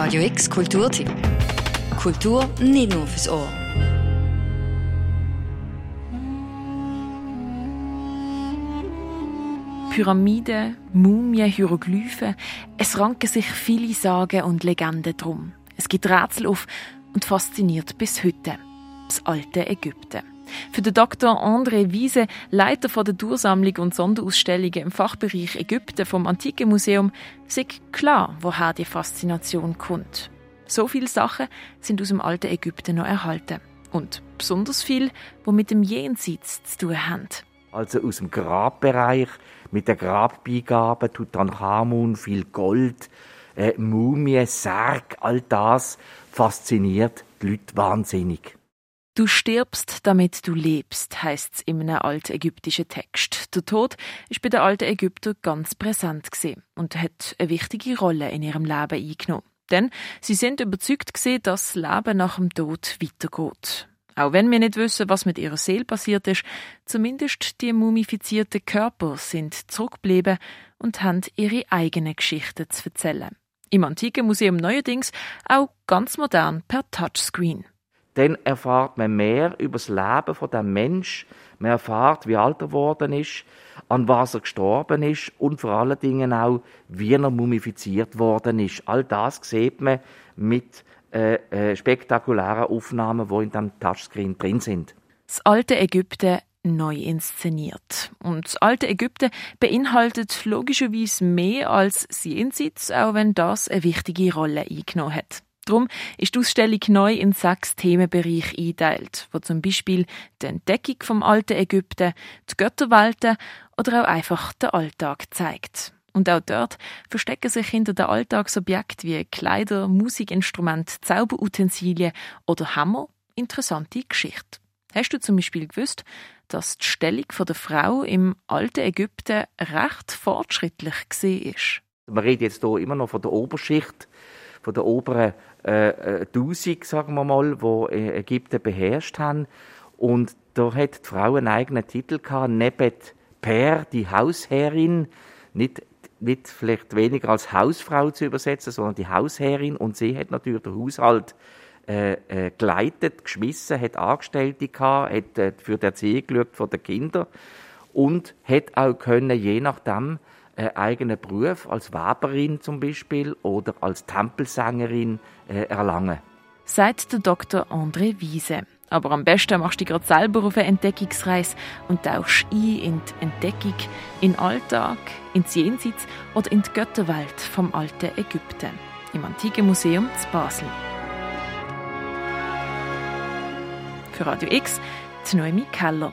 Radio X Kulturtipp. Kultur nicht nur fürs Ohr. Pyramiden, Mumien, Hieroglyphen. Es ranken sich viele Sagen und Legenden drum. Es gibt Rätsel auf und fasziniert bis heute. Das alte Ägypten. Für den Dr. André Wiese, Leiter von der Dursammlung und Sonderausstellungen im Fachbereich Ägypten vom Antiken Museum, ist klar, woher die Faszination kommt. So viele Sachen sind aus dem alten Ägypten noch erhalten. Und besonders viel, wo mit dem Jenseits zu tun haben. Also aus dem Grabbereich, mit den Grabbeigaben, Tutanchamun, viel Gold, äh, Mumie, Särg, all das fasziniert die Leute wahnsinnig. Du stirbst, damit du lebst, heißt es in einem altägyptischen Text. Der Tod ist bei den alten Ägyptern ganz präsent und hat eine wichtige Rolle in ihrem Leben eingenommen. Denn sie sind überzeugt gewesen, dass das Leben nach dem Tod weitergeht. Auch wenn wir nicht wissen, was mit ihrer Seele passiert ist, zumindest die mumifizierten Körper sind zurückgeblieben und haben ihre eigenen Geschichten zu erzählen. Im Antiken Museum neuerdings auch ganz modern per Touchscreen dann erfahrt man mehr über das Leben von dem Mensch. Man erfahrt, wie alt er geworden ist, an was er gestorben ist und vor allen Dingen auch, wie er mumifiziert worden ist. All das sieht man mit äh, äh, spektakulären Aufnahmen, die in dem Touchscreen drin sind. Das alte Ägypten neu inszeniert. Und das alte Ägypten beinhaltet logischerweise mehr als Jenseits, auch wenn das eine wichtige Rolle eingenommen hat. Darum ist die Ausstellung neu in sechs Themenbereiche eingeteilt, wo zum Beispiel die Entdeckung vom alten Ägypten, die Götterwelten oder auch einfach den Alltag zeigt. Und auch dort verstecken sich hinter den Alltagsobjekten wie Kleider, Musikinstrumente, Zauberutensilien oder Hammer interessante Geschichten. Hast du zum Beispiel gewusst, dass die Stellung der Frau im alten Ägypten recht fortschrittlich war? Man redet jetzt hier immer noch von der Oberschicht, von der oberen äh, 1000, äh, sagen wir mal, wo Ägypten beherrscht haben. Und da hat die Frau einen eigenen Titel gehabt, Nebet Per, die Hausherrin, nicht nicht vielleicht weniger als Hausfrau zu übersetzen, sondern die Hausherrin. Und sie hat natürlich den Haushalt äh, äh, geleitet, geschmissen, hat Angestellte gehabt, hat äh, für die Erziehung geschaut von den Kindern und hat auch können, je nachdem, äh, eigenen Beruf als Weberin zum Beispiel oder als Tempelsängerin äh, erlangen. Sagt der Dr. André Wiese. Aber am besten machst du dich gerade selber auf eine Entdeckungsreise und tauchst ein in die Entdeckung, in den Alltag, ins Jenseits oder in die Götterwelt vom alten Ägypten. Im Antiken Museum zu Basel. Für Radio X, die Noemi Keller.